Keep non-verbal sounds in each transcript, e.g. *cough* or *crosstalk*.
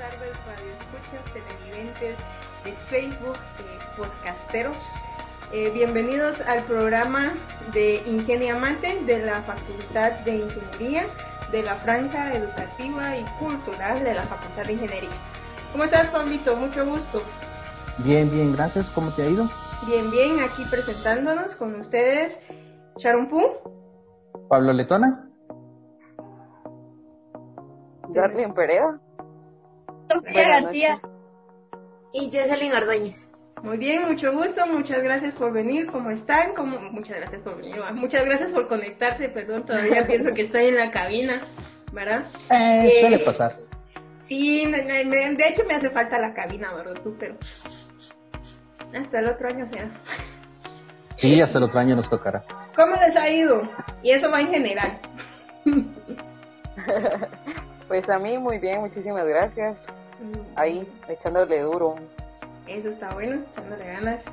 tardes, radioescuchas, televidentes de Facebook, eh, postcasteros. Eh, bienvenidos al programa de Ingeniamante de la Facultad de Ingeniería de la Franja Educativa y Cultural de la Facultad de Ingeniería. ¿Cómo estás, Pablito? Mucho gusto. Bien, bien, gracias. ¿Cómo te ha ido? Bien, bien, aquí presentándonos con ustedes, Sharon Poo. Pablo Letona. Darlene Perea. Sofía García. Y Jocelyn Ordóñez. Muy bien, mucho gusto, muchas gracias por venir, ¿cómo están? ¿Cómo? Muchas gracias por venir, muchas gracias por conectarse, perdón, todavía *laughs* pienso que estoy en la cabina, ¿verdad? Eh, Eh, suele pasar. Sí, me- me- me- de hecho me hace falta la cabina, ¿verdad? Tú, pero hasta el otro año será. Sí, hasta el otro año nos tocará. ¿Cómo les ha ido? Y eso va en general. *laughs* Pues a mí muy bien, muchísimas gracias. Ahí, echándole duro. Eso está bueno, echándole ganas.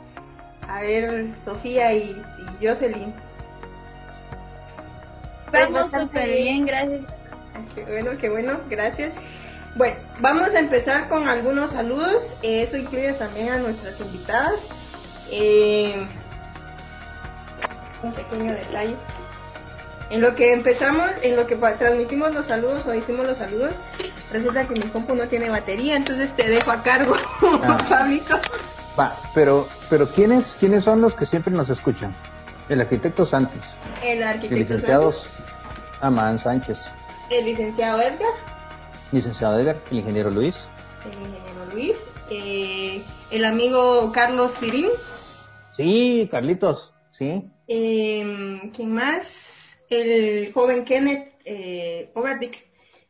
A ver, Sofía y, y Jocelyn. Vamos bastante súper bien. bien, gracias. Qué bueno, qué bueno, gracias. Bueno, vamos a empezar con algunos saludos. Eso incluye también a nuestras invitadas. Eh, un pequeño detalle. En lo que empezamos, en lo que transmitimos los saludos o hicimos los saludos, resulta que mi compu no tiene batería, entonces te dejo a cargo, *laughs* Ah. Pablito. Va, pero, pero ¿quiénes, ¿quiénes son los que siempre nos escuchan? El arquitecto Santis, El el arquitecto licenciado Sánchez, Amán Sánchez, el licenciado Edgar, licenciado Edgar, el ingeniero Luis, el ingeniero Luis, eh, el amigo Carlos Cirín, sí, Carlitos, sí, Eh, ¿Quién más? El joven Kenneth eh,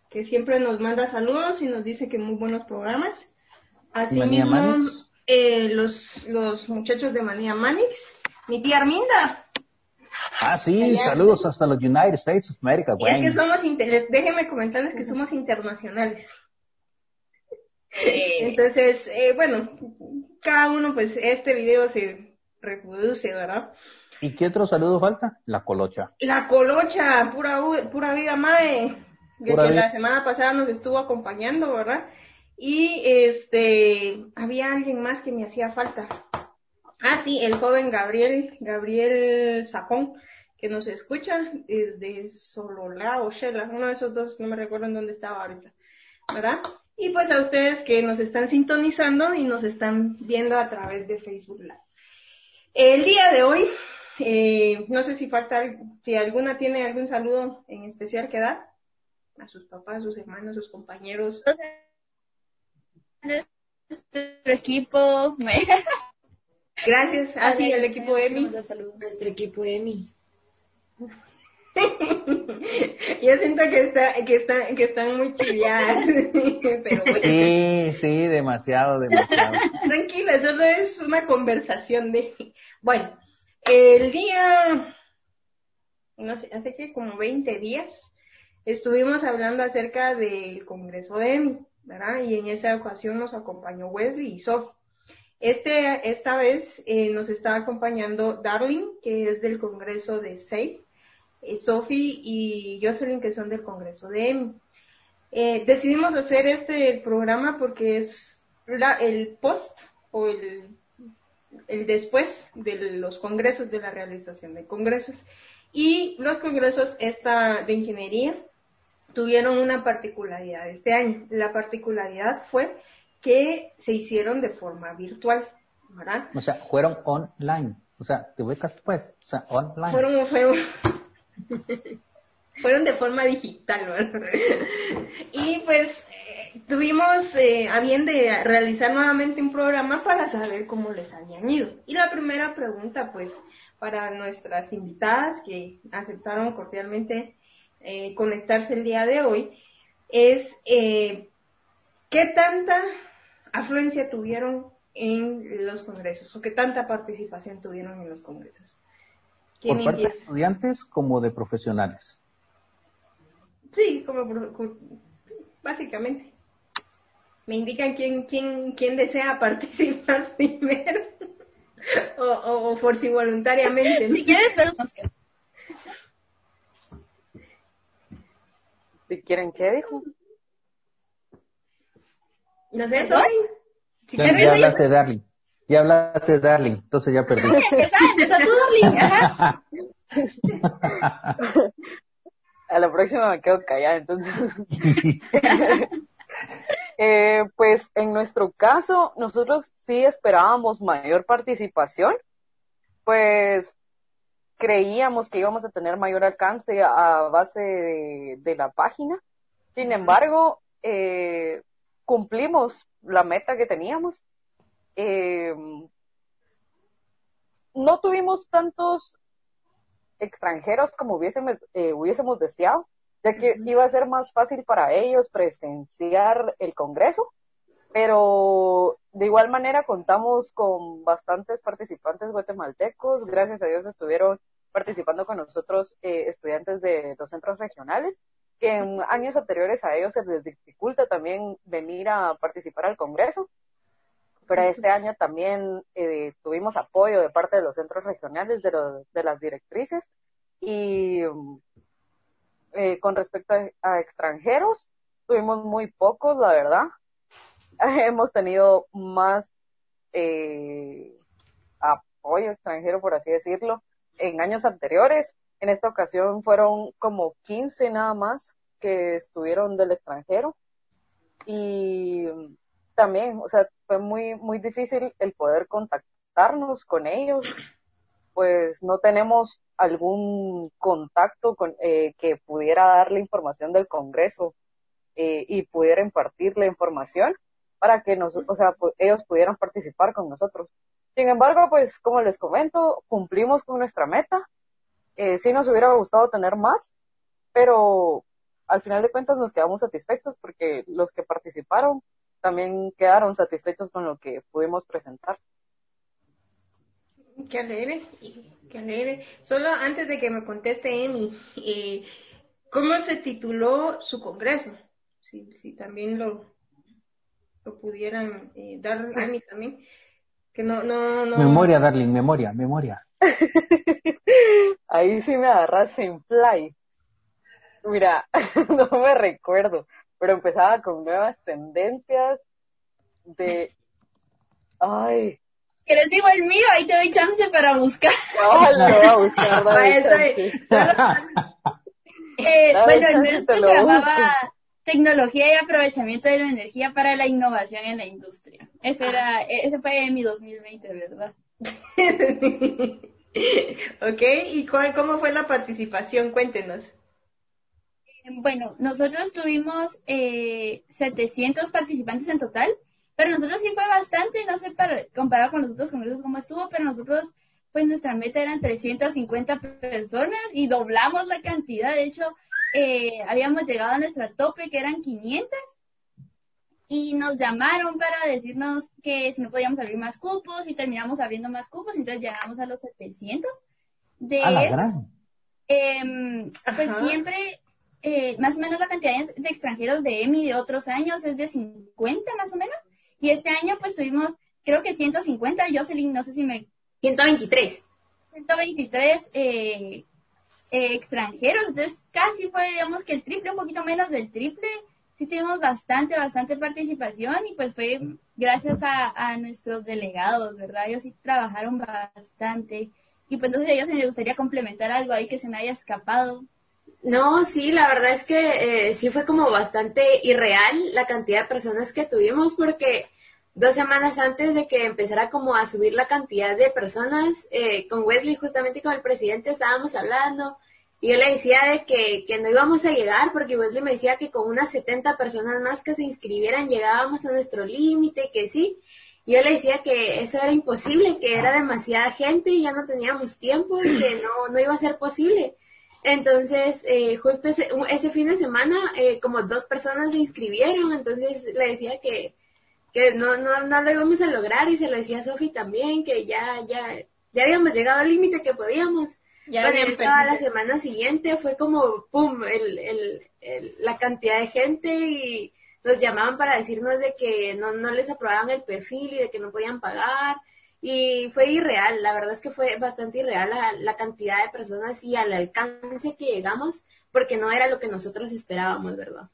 que siempre nos manda saludos y nos dice que muy buenos programas. Manía Asimismo, eh, los, los muchachos de Manía Manix. Mi tía Arminda. Ah, sí, Allá. saludos hasta los United States of America, Y es que somos, inter- déjenme comentarles que somos internacionales. Entonces, eh, bueno, cada uno, pues este video se reproduce, ¿verdad? ¿Y qué otro saludo falta? La colocha. La colocha, pura, pura vida, mae. Que, que la semana pasada nos estuvo acompañando, ¿verdad? Y este, había alguien más que me hacía falta. Ah, sí, el joven Gabriel, Gabriel Sapón, que nos escucha desde Sololá o Shela, uno de esos dos, no me recuerdo en dónde estaba ahorita, ¿verdad? Y pues a ustedes que nos están sintonizando y nos están viendo a través de Facebook Live. El día de hoy, eh, no sé si falta, si alguna tiene algún saludo en especial que dar a sus papás, sus hermanos, sus compañeros. Nuestro equipo. Gracias, así el equipo EMI. Nuestro equipo EMI. *laughs* Yo siento que está, que están, que están muy *laughs* pero bueno, Sí, sí, demasiado, demasiado. tranquila, solo es una conversación de, bueno, el día, no sé, hace que como 20 días, estuvimos hablando acerca del Congreso de EMI, ¿verdad? Y en esa ocasión nos acompañó Wesley y Sophie. Este, esta vez eh, nos está acompañando Darling, que es del Congreso de SEI, eh, Sophie y Jocelyn, que son del Congreso de EMI. Eh, decidimos hacer este programa porque es la- el post o el, el después de los congresos, de la realización de congresos. Y los congresos esta, de ingeniería tuvieron una particularidad este año. La particularidad fue que se hicieron de forma virtual, ¿verdad? O sea, fueron online. O sea, te ubicas pues. O sea, online. Fueron, fueron, *laughs* fueron de forma digital, ¿verdad? Y pues eh, tuvimos eh, a bien de realizar nuevamente un programa para saber cómo les habían ido. Y la primera pregunta, pues, para nuestras invitadas que aceptaron cordialmente eh, conectarse el día de hoy, es eh, ¿qué tanta afluencia tuvieron en los congresos o qué tanta participación tuvieron en los congresos? ¿Quién Por parte de estudiantes como de profesionales. Sí, como básicamente. Me indican quién, quién, quién desea *laughs* participar primero. *laughs* o, o, o por si voluntariamente. Si quieres, quedamos. Si quieren, ¿qué dijo? No sé, soy. Si Ya, ya hablaste, Darling. Ya hablaste, Darling. Entonces ya perdí. *laughs* Empezá, empezó tu Darling, ajá. *laughs* A la próxima me quedo callada, entonces. *laughs* Eh, pues en nuestro caso, nosotros sí esperábamos mayor participación, pues creíamos que íbamos a tener mayor alcance a base de, de la página. Sin embargo, eh, cumplimos la meta que teníamos. Eh, no tuvimos tantos extranjeros como hubiésemos, eh, hubiésemos deseado, ya que iba a ser más fácil para ellos presenciar el Congreso, pero de igual manera contamos con bastantes participantes guatemaltecos, gracias a Dios estuvieron participando con nosotros eh, estudiantes de los centros regionales, que en años anteriores a ellos se les dificulta también venir a participar al Congreso, pero este año también eh, tuvimos apoyo de parte de los centros regionales, de, los, de las directrices, y um, eh, con respecto a, a, extranjeros, tuvimos muy pocos, la verdad. *laughs* Hemos tenido más eh, apoyo extranjero, por así decirlo, en años anteriores. En esta ocasión fueron como 15 nada más que estuvieron del extranjero. Y también, o sea, fue muy, muy difícil el poder contactarnos con ellos, pues no tenemos algún contacto con, eh, que pudiera darle información del Congreso eh, y pudiera impartir la información para que nos, o sea, ellos pudieran participar con nosotros. Sin embargo, pues como les comento, cumplimos con nuestra meta. Eh, sí nos hubiera gustado tener más, pero al final de cuentas nos quedamos satisfechos porque los que participaron también quedaron satisfechos con lo que pudimos presentar. Qué alegre, qué alegre. Solo antes de que me conteste Emi, eh, ¿cómo se tituló su congreso? Si, si también lo, lo pudieran eh, dar a mí también. Que no, no, no. Memoria, Darling, memoria, memoria. Ahí sí me agarras sin fly. Mira, no me recuerdo, pero empezaba con nuevas tendencias de... Ay, que les digo el mío, ahí te doy chance para buscar. No, lo voy a buscar. No eh, bueno, el nuestro se llamaba Tecnología y aprovechamiento de la energía para la innovación en la industria. Ese era, ese fue mi 2020, ¿verdad? *laughs* ok, ¿y cuál, cómo fue la participación? Cuéntenos. Bueno, nosotros tuvimos eh, 700 participantes en total pero nosotros sí fue bastante, no sé, para, comparado con los otros congresos cómo estuvo, pero nosotros, pues nuestra meta eran 350 personas y doblamos la cantidad. De hecho, eh, habíamos llegado a nuestra tope, que eran 500, y nos llamaron para decirnos que si no podíamos abrir más cupos y terminamos abriendo más cupos, entonces llegamos a los 700. De a la eso, gran. eh, pues Ajá. siempre, eh, más o menos la cantidad de de extranjeros de EMI de otros años es de 50 más o menos. Y este año pues tuvimos, creo que 150, Jocelyn, no sé si me... 123. 123 eh, eh, extranjeros, entonces casi fue, digamos que el triple, un poquito menos del triple. Sí tuvimos bastante, bastante participación y pues fue gracias a, nuestros delegados, ¿verdad? Ellos sí trabajaron bastante. Y pues entonces a ellos me gustaría complementar algo ahí que se me haya escapado. No, sí, la verdad es que eh, sí fue como bastante irreal la cantidad de personas que tuvimos porque dos semanas antes de que empezara como a subir la cantidad de personas, eh, con Wesley justamente con el presidente estábamos hablando y yo le decía de que, que no íbamos a llegar porque Wesley me decía que con unas 70 personas más que se inscribieran llegábamos a nuestro límite, que sí. Y yo le decía que eso era imposible, que era demasiada gente y ya no teníamos tiempo y que no, no iba a ser posible. Entonces, eh, justo ese, ese, fin de semana, eh, como dos personas se inscribieron, entonces le decía que, que no, no, no lo íbamos a lograr y se lo decía a Sofi también, que ya, ya, ya habíamos llegado al límite que podíamos. Ya bueno, habían toda la semana siguiente fue como, pum, el, el, el, la cantidad de gente y nos llamaban para decirnos de que no, no les aprobaban el perfil y de que no podían pagar. Y fue irreal, la verdad es que fue bastante irreal la, la cantidad de personas y al alcance que llegamos, porque no era lo que nosotros esperábamos, ¿verdad?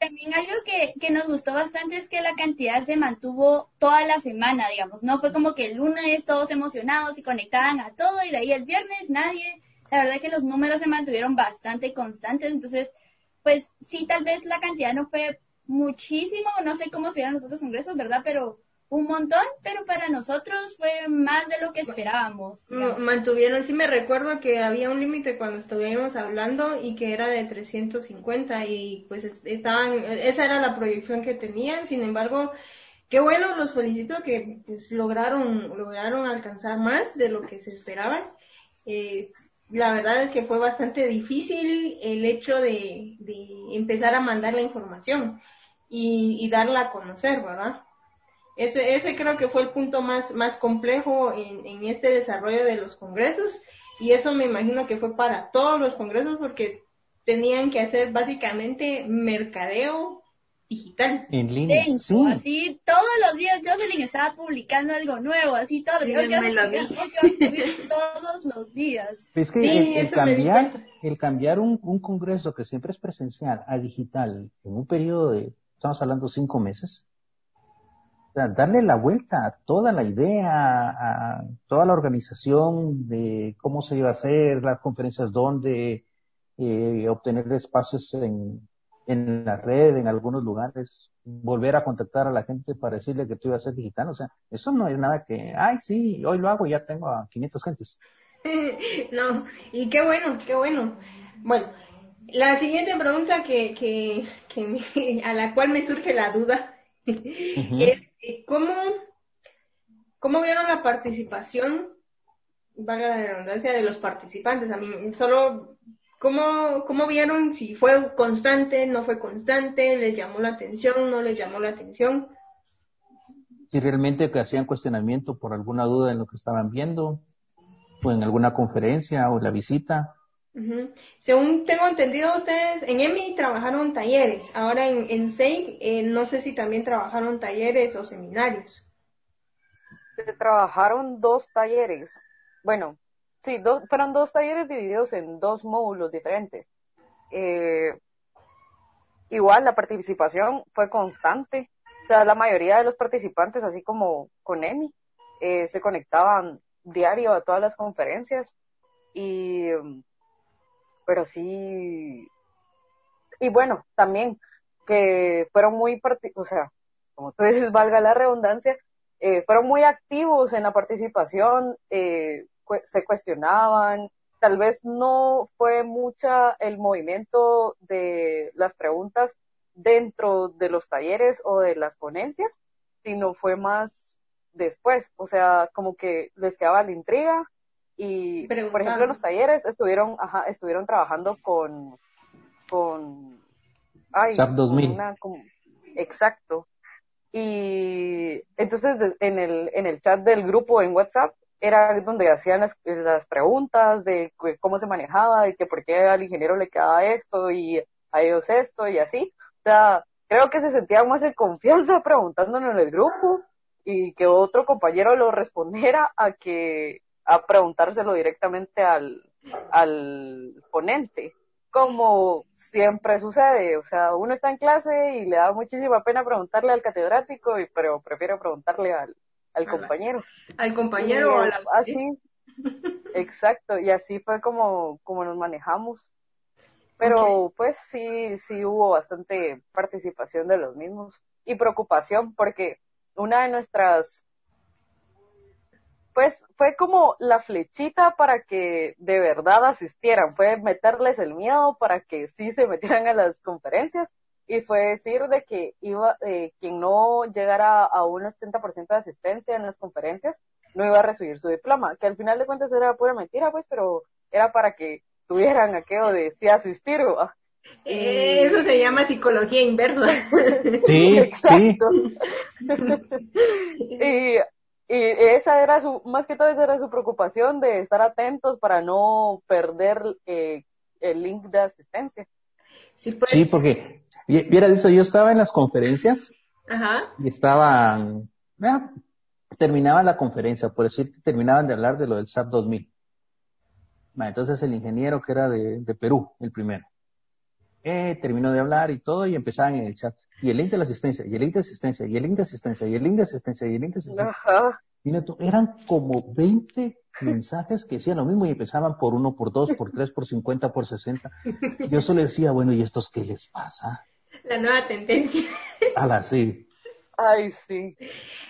También algo que, que nos gustó bastante es que la cantidad se mantuvo toda la semana, digamos. No fue como que el lunes todos emocionados y conectaban a todo y de ahí el viernes nadie. La verdad que los números se mantuvieron bastante constantes, entonces, pues sí, tal vez la cantidad no fue muchísimo, no sé cómo serían los otros congresos, ¿verdad? Pero un montón, pero para nosotros fue más de lo que esperábamos. Mantuvieron, sí me recuerdo que había un límite cuando estuvimos hablando y que era de 350 y pues estaban, esa era la proyección que tenían, sin embargo, qué bueno, los felicito que pues, lograron, lograron alcanzar más de lo que se esperaba. Eh, la verdad es que fue bastante difícil el hecho de, empezar a mandar la información y, y darla a conocer, ¿verdad? Ese, ese creo que fue el punto más, más complejo en, en este desarrollo de los congresos y eso me imagino que fue para todos los congresos porque tenían que hacer básicamente mercadeo digital. En línea. Sí. Así todos los días Jocelyn estaba publicando algo nuevo, así todos los días. *laughs* todos los días. Es que el, cambiar, el cambiar un, un congreso que siempre es presencial a digital en un periodo de, estamos hablando cinco meses, darle la vuelta a toda la idea, a toda la organización de cómo se iba a hacer, las conferencias dónde, eh, obtener espacios en, en la red, en algunos lugares, volver a contactar a la gente para decirle que tú ibas a ser digital. O sea, eso no es nada que, ay, sí, hoy lo hago, ya tengo a 500 gentes. *laughs* no, y qué bueno, qué bueno. Bueno, la siguiente pregunta que, que, que *laughs* a la cual me surge la duda *laughs* es ¿Cómo, ¿Cómo vieron la participación, valga la redundancia, de los participantes? A mí, solo, ¿cómo, ¿cómo vieron si fue constante, no fue constante, les llamó la atención, no les llamó la atención? Si realmente hacían cuestionamiento por alguna duda en lo que estaban viendo, o en alguna conferencia, o la visita. Según tengo entendido, ustedes en EMI trabajaron talleres. Ahora en, en SEIC, eh, no sé si también trabajaron talleres o seminarios. Se trabajaron dos talleres. Bueno, sí, fueron dos talleres divididos en dos módulos diferentes. Eh, igual la participación fue constante. O sea, la mayoría de los participantes, así como con EMI, eh, se conectaban diario a todas las conferencias y pero sí, y bueno, también que fueron muy, o sea, como tú dices, *laughs* valga la redundancia, eh, fueron muy activos en la participación, eh, se cuestionaban, tal vez no fue mucha el movimiento de las preguntas dentro de los talleres o de las ponencias, sino fue más después, o sea, como que les quedaba la intriga y, por ejemplo, en los talleres estuvieron, ajá, estuvieron trabajando con, con, ay, SAP 2000. exacto. Y entonces en el, en el chat del grupo en WhatsApp era donde hacían las, las preguntas de cómo se manejaba y que por qué al ingeniero le quedaba esto y a ellos esto y así. O sea, creo que se sentían más en confianza preguntándolo en el grupo y que otro compañero lo respondiera a que a preguntárselo directamente al, al ponente, como siempre sucede, o sea, uno está en clase y le da muchísima pena preguntarle al catedrático, y, pero prefiero preguntarle al, al compañero. Al compañero o Así, *laughs* *laughs* exacto, y así fue como, como nos manejamos. Pero pues sí, sí hubo bastante participación de los mismos y preocupación porque una de nuestras pues fue como la flechita para que de verdad asistieran, fue meterles el miedo para que sí se metieran a las conferencias y fue decir de que iba eh, quien no llegara a un 80% de asistencia en las conferencias no iba a recibir su diploma, que al final de cuentas era pura mentira, pues, pero era para que tuvieran aquello de sí asistir. Eh, eso se llama psicología inversa. Sí, *laughs* Exacto. *laughs* *laughs* y y esa era su, más que todo esa era su preocupación de estar atentos para no perder eh, el link de asistencia. Sí, pues. sí porque, viera eso, yo estaba en las conferencias Ajá. y estaban, terminaban la conferencia, por decir que terminaban de hablar de lo del SAP 2000. entonces el ingeniero que era de, de Perú, el primero. eh, terminó de hablar y todo, y empezaban en el chat. Y el link de la asistencia, y el link de asistencia, y el link de asistencia, y el link de asistencia, y el link de asistencia. Ajá. Y neto, eran como 20 *laughs* mensajes que decían lo mismo y empezaban por uno, por dos, por tres, por cincuenta, por sesenta. Yo *laughs* solo decía, bueno, ¿y estos qué les pasa? La nueva tendencia. A la sí. Ay, sí.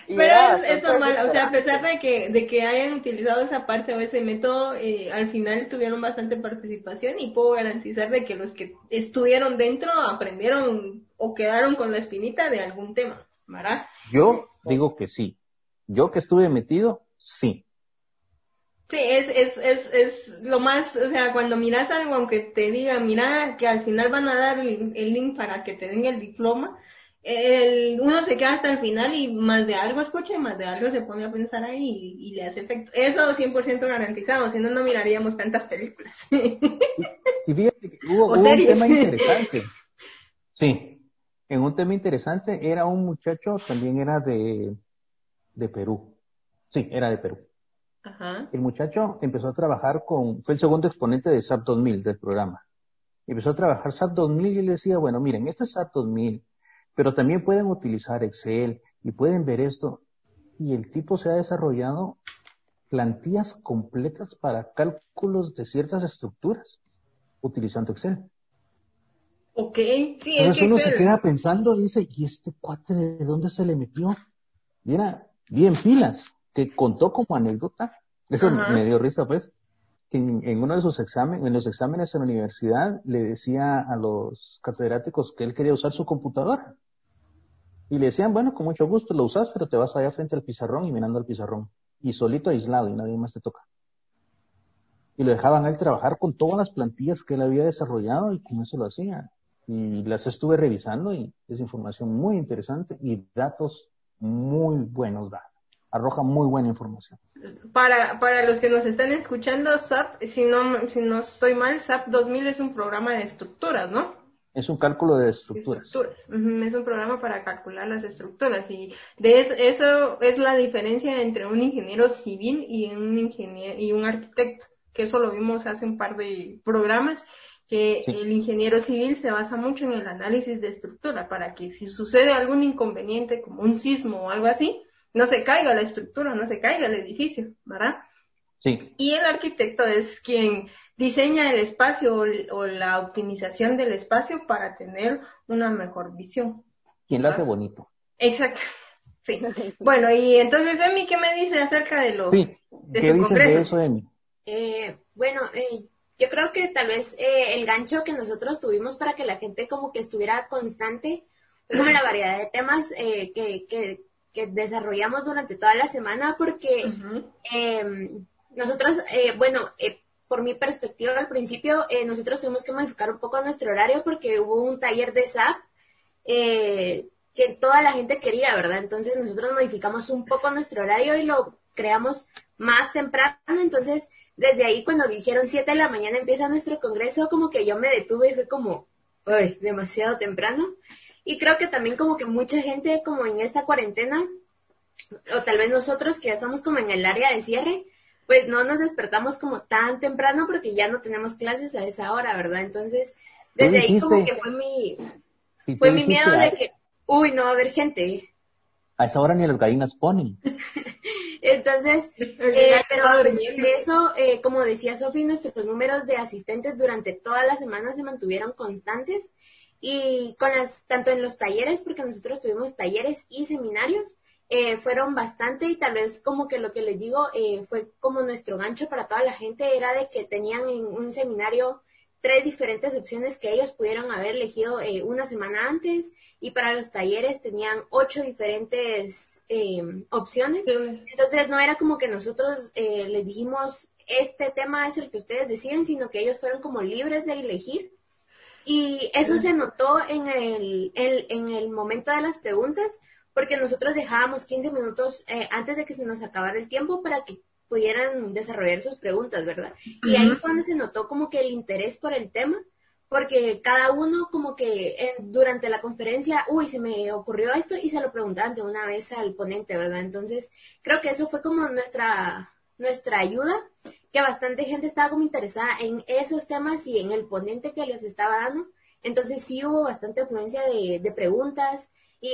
Y *laughs* Pero ya, es, es normal, o sea, a pesar de que, de que hayan utilizado esa parte o ese método, eh, al final tuvieron bastante participación y puedo garantizar de que los que estuvieron dentro aprendieron o quedaron con la espinita de algún tema, ¿verdad? Yo digo que sí. Yo que estuve metido, sí. Sí, es, es, es, es lo más, o sea, cuando miras algo, aunque te diga, mira, que al final van a dar el, el link para que te den el diploma, el, uno se queda hasta el final y más de algo escucha y más de algo se pone a pensar ahí y, y le hace efecto. Eso 100% garantizado, si no, no miraríamos tantas películas. Sí, fíjate que hubo, *laughs* hubo un tema interesante. Sí, en un tema interesante era un muchacho, también era de, de Perú. Sí, era de Perú. Ajá. El muchacho empezó a trabajar con, fue el segundo exponente de SAP 2000 del programa. Empezó a trabajar SAP 2000 y le decía, bueno, miren, este es SAP 2000, pero también pueden utilizar Excel y pueden ver esto. Y el tipo se ha desarrollado plantillas completas para cálculos de ciertas estructuras utilizando Excel. Ok, sí, es Entonces que uno se queda pensando, dice, ¿y este cuate de dónde se le metió? Mira, bien pilas, que contó como anécdota. Eso Ajá. me dio risa, pues. que En, en uno de sus exámenes, en los exámenes en la universidad, le decía a los catedráticos que él quería usar su computadora. Y le decían, bueno, con mucho gusto lo usas, pero te vas allá frente al pizarrón y mirando al pizarrón. Y solito aislado y nadie más te toca. Y lo dejaban a él trabajar con todas las plantillas que él había desarrollado y con eso lo hacía. Y las estuve revisando y es información muy interesante y datos muy buenos da. Arroja muy buena información. Para, para los que nos están escuchando, SAP, si no, si no estoy mal, SAP 2000 es un programa de estructuras, ¿no? Es un cálculo de estructuras. Es un programa para calcular las estructuras y de es- eso es la diferencia entre un ingeniero civil y un ingeniero y un arquitecto, que eso lo vimos hace un par de programas que Sí. el ingeniero civil se basa mucho en el análisis de estructura para que si sucede algún inconveniente como un sismo o algo así, no se caiga la estructura, no se caiga el edificio, ¿verdad? Sí, Y el arquitecto es quien diseña el espacio o, o la optimización del espacio para tener una mejor visión. quien lo hace bonito. Exacto. *laughs* Sí. *laughs* Bueno, y entonces, Emi, ¿qué me dice acerca de los... Sí, de ¿qué su dices congreso? de eso, Emi? Eh, bueno, eh, yo creo que tal vez eh, el gancho que nosotros tuvimos para que la gente como que estuviera constante fue como la variedad de temas eh, que, que, que desarrollamos durante toda la semana porque Ujú. eh, nosotros, eh, bueno, eh, por mi perspectiva al principio, eh, nosotros tuvimos que modificar un poco nuestro horario porque hubo un taller de SAP que toda la gente quería, ¿verdad? Entonces nosotros modificamos un poco nuestro horario y lo creamos más temprano. Entonces, desde ahí cuando dijeron 7 de la mañana empieza nuestro congreso, como que yo me detuve y fue como, uy, demasiado temprano. Y creo que también como que mucha gente como en esta cuarentena, o tal vez nosotros que ya estamos como en el área de cierre, pues no nos despertamos como tan temprano porque ya no tenemos clases a esa hora, ¿verdad? Entonces, desde ahí como que fue mi, Si fue mi miedo de "Ay, que, uy, no va a haber gente. A esa hora ni las gallinas ponen. *laughs* Entonces, eh, pero estaba a pesar durmiendo. de eso, eh, como decía Sofi, nuestros números de asistentes durante toda la semana se mantuvieron constantes y con las, tanto en los talleres, porque nosotros tuvimos talleres y seminarios, eh, fueron bastante y tal vez como que lo que les digo eh, fue como nuestro gancho para toda la gente era de que tenían en un seminario tres diferentes opciones que ellos pudieron haber elegido eh, una semana antes y para los talleres tenían ocho diferentes eh, opciones. Entonces no era como que nosotros eh, les dijimos este tema es el que ustedes deciden, sino que ellos fueron como libres de elegir. Y eso se notó en el, el- en el momento de las preguntas, porque nosotros dejábamos 15 minutos eh, antes de que se nos acabara el tiempo para que pudieran desarrollar sus preguntas, ¿verdad? Y ahí fue donde se notó como que el interés por el tema, porque cada uno como que en- durante la conferencia, uy, se me ocurrió esto y se lo preguntaban de una vez al ponente, ¿verdad? Entonces, creo que eso fue como nuestra, nuestra ayuda, que bastante gente estaba como interesada en esos temas y en el ponente que los estaba dando. Entonces sí hubo bastante afluencia de, de preguntas y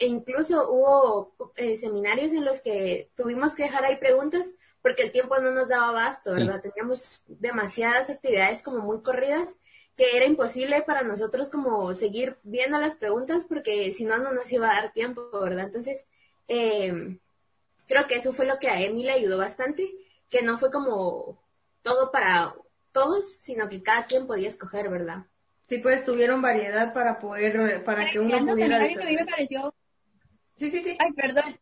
e incluso hubo eh, seminarios en los que tuvimos que dejar ahí preguntas porque el tiempo no nos daba abasto, ¿verdad? Teníamos demasiadas actividades como muy corridas que era imposible para nosotros como seguir viendo las preguntas porque si no, no nos iba a dar tiempo, ¿verdad? Entonces, eh, creo que eso fue lo que a Emi le ayudó bastante, que no fue como todo para todos, sino que cada quien podía escoger, ¿verdad? Sí, pues tuvieron variedad para poder, para que uno pudiera... que a mí me pareció... Sí, sí, sí. Ay, perdón.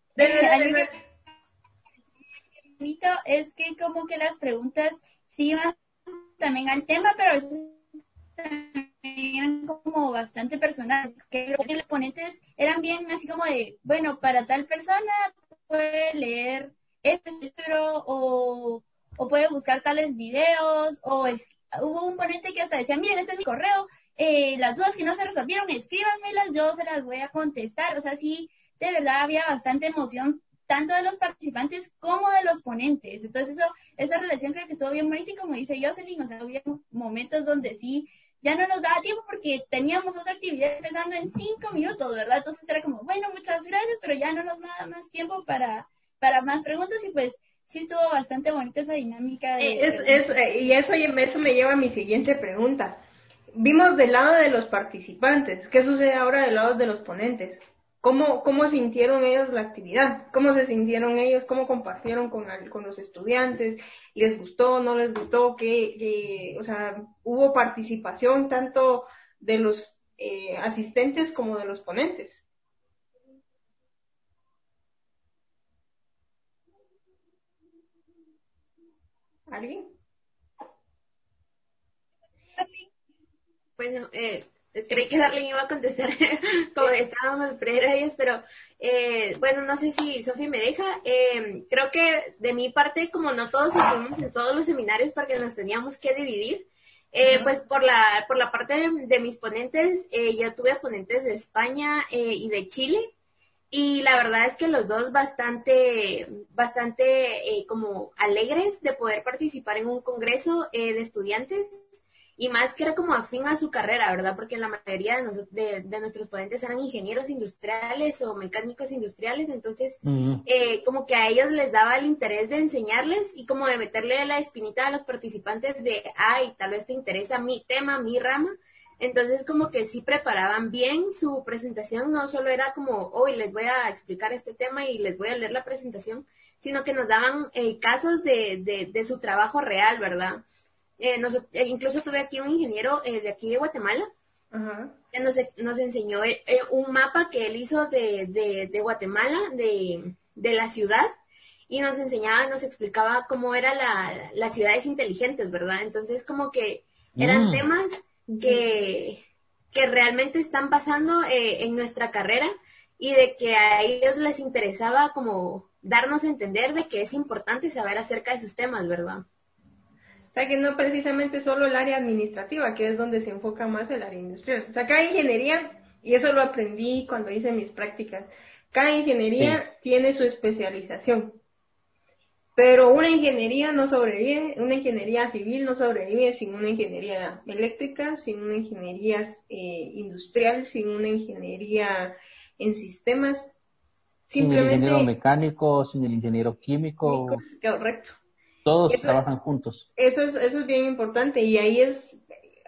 Es que como que las preguntas sí iban también al tema, pero a veces eran como bastante personales, que los ponentes eran bien así como de, bueno, para tal persona puede leer este libro o, puede buscar tales videos o hubo un ponente que hasta decía, miren, este es mi correo, eh, las dudas que no se resolvieron, escríbanmelas, yo se las voy a contestar. O sea, sí, de verdad había bastante emoción tanto de los participantes como de los ponentes. Entonces, eso, esa relación creo que estuvo bien bonita y como dice Jocelyn, o sea, había momentos donde sí ya no nos daba tiempo porque teníamos otra actividad empezando en cinco minutos, ¿verdad? Entonces era como, bueno, muchas gracias, pero ya no nos da más tiempo para, para más preguntas y pues sí estuvo bastante bonita esa dinámica. Eh, y eso, eso me lleva a mi siguiente pregunta. Vimos del lado de los participantes, ¿qué sucede ahora del lado de los ponentes? ¿Cómo, cómo sintieron ellos la actividad? ¿Cómo se sintieron ellos? ¿Cómo compartieron con, con los estudiantes? ¿Les gustó? ¿No les gustó? ¿Qué, o sea, hubo participación tanto de los eh, asistentes como de los ponentes? ¿Alguien? Bueno, eh, creí que Darlene iba a contestar *laughs* como estábamos ellos, pero eh, bueno, no sé si Sofi me deja. Eh, creo que de mi parte, como no todos estuvimos en todos los seminarios porque nos teníamos que dividir, eh, pues por la, por la parte de, mis ponentes, eh, yo tuve ponentes de España eh, y de Chile. Y la verdad es que los dos bastante, bastante eh, como alegres de poder participar en un congreso eh, de estudiantes y más que era como afín a su carrera, ¿verdad? Porque la mayoría de, de, nuestros ponentes eran ingenieros industriales o mecánicos industriales, entonces eh, como que a ellos les daba el interés de enseñarles y como de meterle la espinita a los participantes de, ay, tal vez te interesa mi tema, mi rama. Entonces como que sí preparaban bien su presentación, no solo era como, hoy les voy a explicar este tema y les voy a leer la presentación, sino que nos daban eh, casos de, de, de su trabajo real, ¿verdad? Eh, eh, incluso tuve aquí un ingeniero eh, de aquí de Guatemala que nos, nos enseñó un mapa que él hizo de, de, Guatemala, de, de, la ciudad, y nos enseñaba, nos explicaba cómo eran la, las ciudades inteligentes, ¿verdad? Entonces, como que eran mm. temas que, que realmente están pasando en nuestra carrera y de que a ellos les interesaba como darnos a entender de que es importante saber acerca de esos temas, ¿verdad? O sea, que no precisamente solo el área administrativa, que es donde se enfoca más el área industrial. O sea, cada ingeniería, y eso lo aprendí cuando hice mis prácticas, cada ingeniería tiene su especialización. Pero una ingeniería no sobrevive, una ingeniería civil no sobrevive sin una ingeniería eléctrica, sin una ingeniería eh, industrial, sin una ingeniería en sistemas. Simplemente, sin el ingeniero mecánico, sin el ingeniero químico. Correcto. Todos trabajan juntos. Eso es, eso es bien importante y ahí es,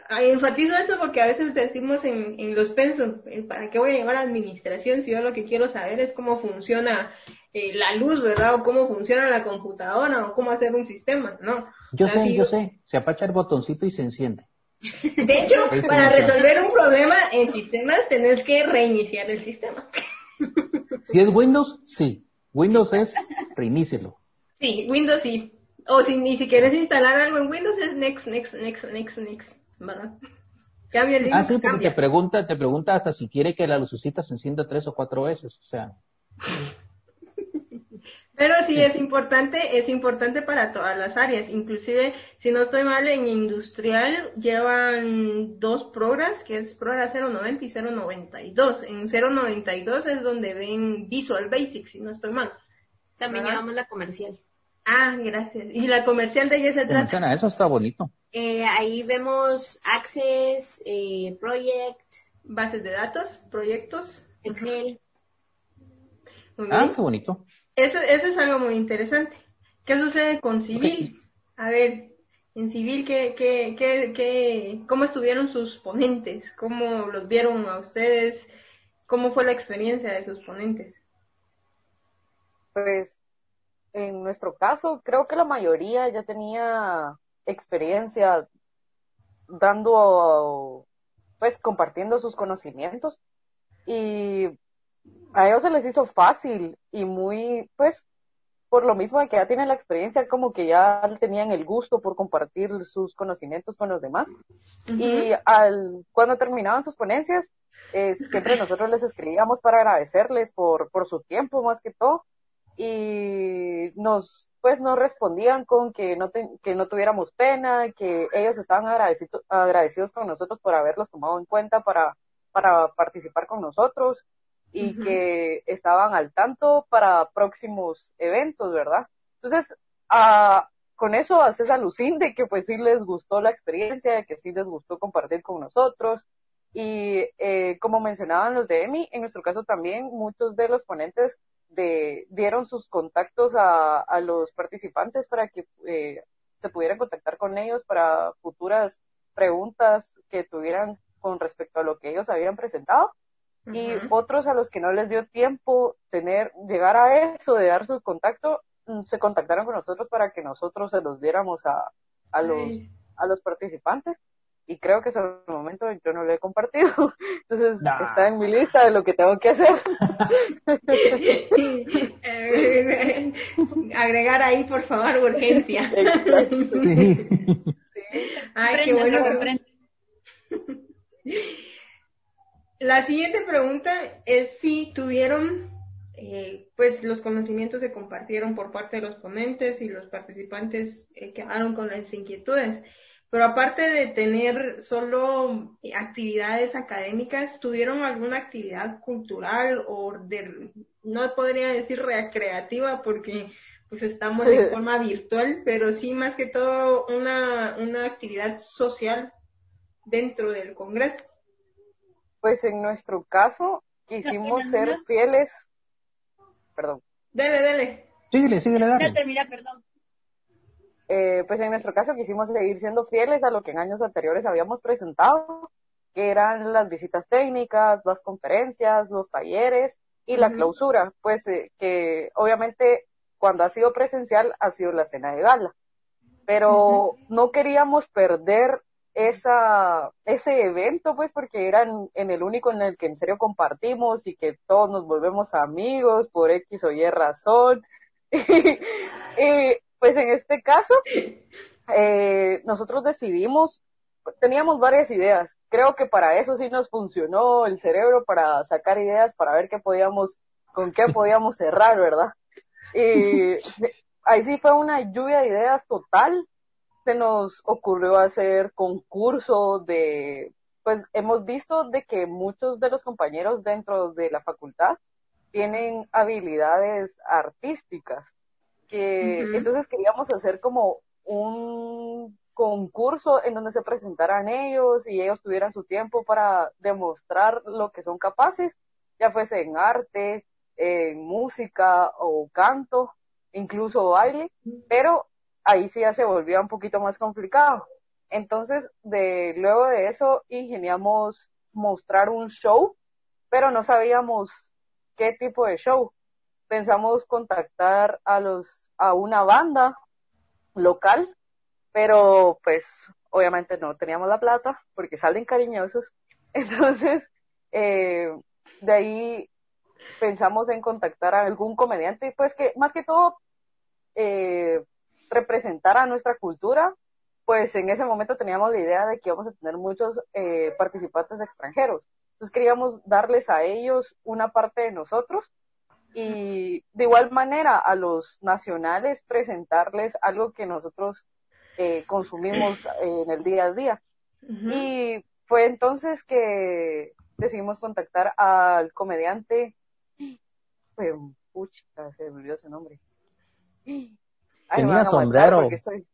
enfatizo esto porque a veces decimos en, en los pensos, ¿para qué voy a llevar a administración si yo lo que quiero saber es cómo funciona eh, la luz, ¿verdad? O cómo funciona la computadora o cómo hacer un sistema, ¿no? Yo sé, yo sé, se apacha el botoncito y se enciende. *laughs* De hecho, para resolver un problema en sistemas tenés que reiniciar el sistema. Si es Windows, sí. Windows es reinícielo. *laughs* Sí, Windows sí. O si ni si quieres instalar algo en Windows es next, next, next, next, next, ¿verdad? Cambia el Ah, sí, porque te pregunta, te pregunta hasta si quiere que la lucecita se encienda tres o cuatro veces, o sea. Pero sí, es importante, es importante para todas las áreas. Inclusive, si no estoy mal, en industrial llevan dos programas, que es Progra 090 y 092. En 092 es donde ven Visual Basic, si no estoy mal. También llevamos la comercial. Ah, gracias. ¿Y la comercial de ella se trata? eso está bonito. Eh, ahí vemos Access, eh, Project, bases de datos, proyectos, Excel. Muy Ah, bien. qué bonito. Eso, eso es algo muy interesante. ¿Qué sucede con civil? A ver, en civil, ¿qué, qué, qué, qué, ¿cómo estuvieron sus ponentes? ¿Cómo los vieron a ustedes? ¿Cómo fue la experiencia de sus ponentes? Pues en nuestro caso, creo que la mayoría ya tenía experiencia dando, pues compartiendo sus conocimientos y a ellos se les hizo fácil y muy, pues, por lo mismo de que ya tienen la experiencia, como que ya tenían el gusto por compartir sus conocimientos con los demás. Y al, cuando terminaban sus ponencias, eh, siempre nosotros les escribíamos para agradecerles por, por su tiempo más que todo. Y nos, pues nos respondían con que no, te- que no tuviéramos pena, que ellos estaban agradecido- agradecidos con nosotros por haberlos tomado en cuenta para, para participar con nosotros y que estaban al tanto para próximos eventos, ¿verdad? Entonces, ah, con eso haces alucín de que pues sí les gustó la experiencia, de que sí les gustó compartir con nosotros. Y eh, como mencionaban los de EMI, en nuestro caso también muchos de los ponentes de, dieron sus contactos a, a los participantes para que eh, se pudieran contactar con ellos para futuras preguntas que tuvieran con respecto a lo que ellos habían presentado. Y otros a los que no les dio tiempo tener llegar a eso de dar su contacto mm, se contactaron con nosotros para que nosotros se los diéramos a, a los Ay. a los participantes y creo que hasta el momento yo no lo he compartido *laughs* entonces Nah. está en mi lista de lo que tengo que hacer Eh, *laughs* Agregar ahí, por favor, urgencia. Sí. *laughs* Ay, qué bueno. La siguiente pregunta es si tuvieron, eh, pues los conocimientos se compartieron por parte de los ponentes y los participantes eh, quedaron con las inquietudes. Pero aparte de tener solo actividades académicas, ¿tuvieron alguna actividad cultural o de, no podría decir recreativa porque pues estamos Sí. en forma virtual, pero sí más que todo una, una actividad social dentro del Congreso? pues en nuestro caso quisimos ser fieles perdón Dele, dele. Síguele, síguele, No, dale. termina, perdón. Eh, pues en nuestro caso quisimos seguir siendo fieles a lo que en años anteriores habíamos presentado, que eran las visitas técnicas, las conferencias, los talleres y la clausura, pues eh, que obviamente cuando ha sido presencial ha sido la cena de gala, pero no queríamos perder esa, ese evento, pues porque era en, en el único en el que en serio compartimos y que todos nos volvemos amigos por X o Y razón. *laughs* y pues en este caso, eh, nosotros decidimos, teníamos varias ideas. Creo que para eso sí nos funcionó el cerebro, para sacar ideas, para ver qué podíamos, con qué podíamos cerrar, ¿verdad? Y ahí sí fue una lluvia de ideas total. Se nos ocurrió hacer concurso de, pues hemos visto de que muchos de los compañeros dentro de la facultad tienen habilidades artísticas que entonces queríamos hacer como un concurso en donde se presentaran ellos y ellos tuvieran su tiempo para demostrar lo que son capaces, ya fuese en arte, en música o canto, incluso baile, pero ahí sí ya se volvía un poquito más complicado. Entonces, de, luego de eso, ingeniamos mostrar un show, pero no sabíamos qué tipo de show. Pensamos contactar a los, a una banda local, pero pues obviamente no teníamos la plata porque salen cariñosos. *laughs* Entonces, eh, de ahí pensamos en contactar a algún comediante, pues que más que todo eh, representara nuestra cultura, pues en ese momento teníamos la idea de que íbamos a tener muchos eh, participantes extranjeros. Entonces queríamos darles a ellos una parte de nosotros y de igual manera a los nacionales presentarles algo que nosotros eh, consumimos *clears throat* eh, en el día a día. Y fue entonces que decidimos contactar al comediante, pues, puchica, se me olvidó su nombre. Ay, me Tenía sombrero. estoy-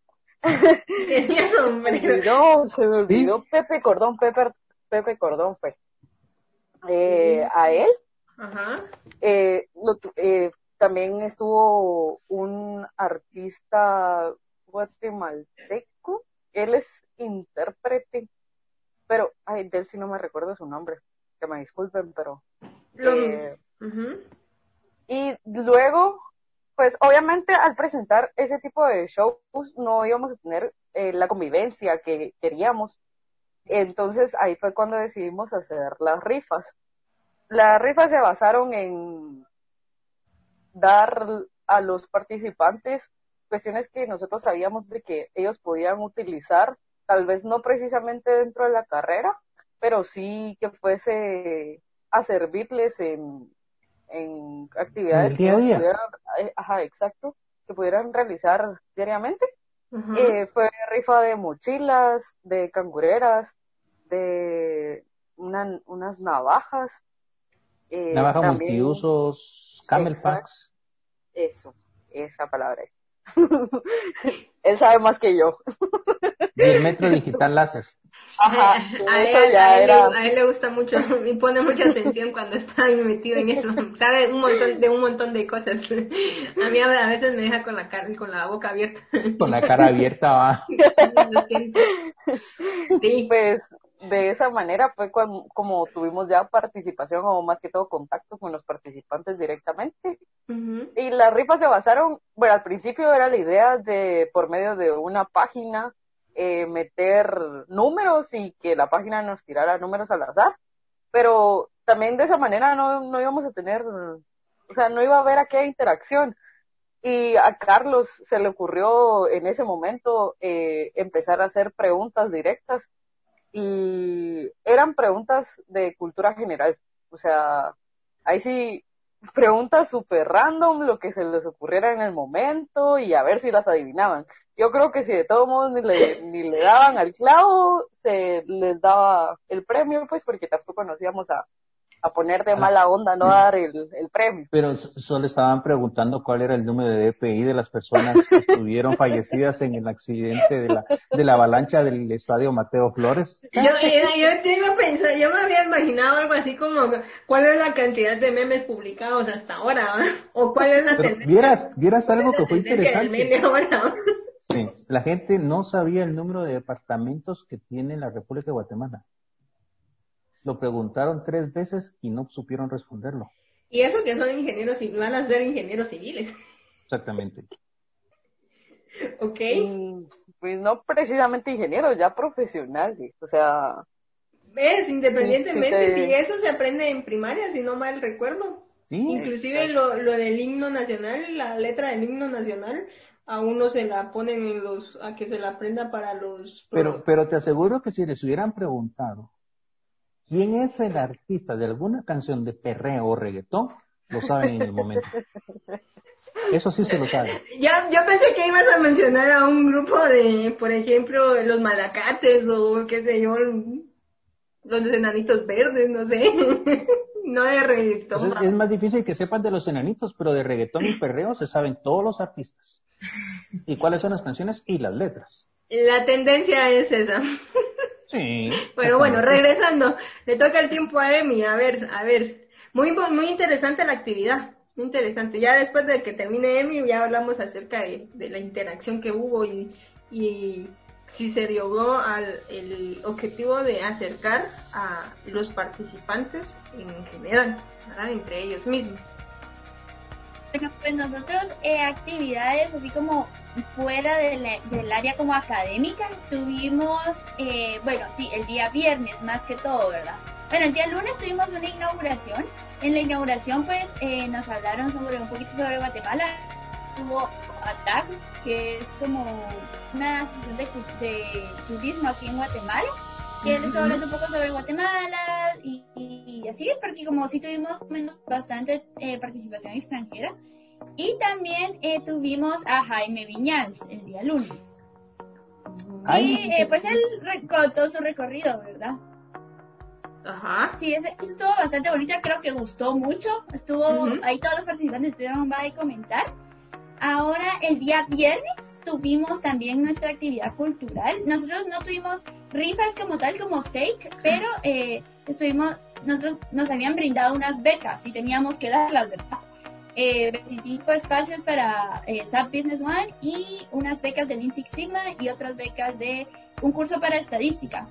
*laughs* Tenía sombrero. No, se me olvidó Pepe Cordón, Pepe, Pepe Cordón fue. Eh, a él Ajá. eh, lo eh, también estuvo un artista guatemalteco. Él es intérprete, pero ay, de él sí no me recuerdo su nombre. Que me disculpen, pero. Eh, y luego, pues obviamente al presentar ese tipo de shows no íbamos a tener eh, la convivencia que queríamos. Entonces ahí fue cuando decidimos hacer las rifas. Las rifas se basaron en dar a los participantes cuestiones que nosotros sabíamos de que ellos podían utilizar, tal vez no precisamente dentro de la carrera, pero sí que fuese a servirles en, en actividades En el día a que día. pudieran, eh, ajá, exacto, que pudieran realizar diariamente. Eh, fue rifa de mochilas, de cangureras, de una- unas navajas. Eh, Navaja también- multiusos, camel packs. Eso, esa palabra es. *laughs* Él sabe más que yo. Y el metro digital láser. Ajá, a, eso él, ya a él le- era. a él le gusta mucho y pone mucha atención cuando está metido en eso. *laughs* Sabe un montón de un montón de cosas. A mí a a veces me deja con la cara, con la boca abierta. Con la cara abierta va. *laughs* Lo siento. Sí. Pues de esa manera fue cuan- como tuvimos ya participación o más que todo contacto con los participantes directamente. Y las rifas se basaron, bueno, al principio era la idea de por medio de una página eh, meter números y que la página nos tirara números al azar, pero también de esa manera no, no íbamos a tener, o sea, no iba a haber aquella interacción. Y a Carlos se le ocurrió en ese momento eh, empezar a hacer preguntas directas y eran preguntas de cultura general, o sea, ahí sí *laughs* preguntas súper random, lo que se les ocurriera en el momento y a ver si las adivinaban. Yo creo que si de todos modos ni le, *coughs* ni le daban al clavo, se les daba el premio, pues porque tampoco nos íbamos a, a poner de mala onda no dar el, el premio. Pero solo estaban preguntando cuál era el número de DPI de las personas que estuvieron *laughs* fallecidas en el accidente de la, de la avalancha del estadio Mateo Flores. Yo, yo, yo te iba a pensar, yo me había imaginado algo así como cuál es la cantidad de memes publicados hasta ahora, o cuál es la Pero tendencia, vieras, vieras algo que fue *laughs* interesante. Sí, la gente no sabía el número de departamentos que tiene la República de Guatemala. Lo preguntaron tres veces y no supieron responderlo. Y eso que son ingenieros y van a ser ingenieros civiles, Exactamente. *laughs* ¿ok? Mm, Pues no precisamente ingenieros, ya profesionales, o sea, ¿Ves? Independientemente, te- si eso se aprende en primaria, si no mal recuerdo. Sí, Inclusive lo, lo del himno nacional, la letra del himno nacional, a uno se la ponen en los, a que se la aprenda para los... pero, pero te aseguro que si les hubieran preguntado quién es el artista de alguna canción de perreo o reggaetón, lo saben en el momento. Eso sí se lo saben. Ya, yo pensé que ibas a mencionar a un grupo de, por ejemplo, los malacates o qué sé yo, los enanitos verdes, no sé. *laughs* no de reggaetón. Entonces, es más difícil que sepan de los enanitos, pero de reggaetón y perreo se saben todos los artistas. Y cuáles son las canciones y las letras. La tendencia es esa. Sí. Pero bueno, regresando, le toca el tiempo a Emi, a ver, a ver. Muy, muy interesante la actividad, muy interesante. Ya después de que termine Emi, ya hablamos acerca de, de la interacción que hubo y, y si se logró al el objetivo de acercar a los participantes en general, ¿verdad? entre ellos mismos. Pues nosotros eh, actividades así como fuera de la- del área como académica tuvimos, eh, bueno, sí, el día viernes más que todo, ¿verdad? Bueno, el día lunes tuvimos una inauguración. En la inauguración pues eh, nos hablaron sobre un poquito sobre Guatemala. Hubo ATAC, que es como una asociación de, de turismo aquí en Guatemala. Y él estuvo hablando un poco sobre Guatemala y, y así, porque como sí tuvimos menos bastante eh, participación extranjera. Y también eh, tuvimos a Jaime Viñals el día lunes. Ay, y eh, pues él contó su recorrido, ¿verdad? Ajá. Sí, ese, ese estuvo bastante bonito, creo que gustó mucho. Estuvo ahí todos los participantes estuvieron va a comentar. Ahora el día viernes tuvimos también nuestra actividad cultural. Nosotros no tuvimos rifas como tal, como Sake, pero eh, estuvimos, nosotros nos habían brindado unas becas y teníamos que darlas, ¿verdad? Eh, 25 espacios para eh, SAP Business One y unas becas de Lean Six Sigma y otras becas de un curso para estadística.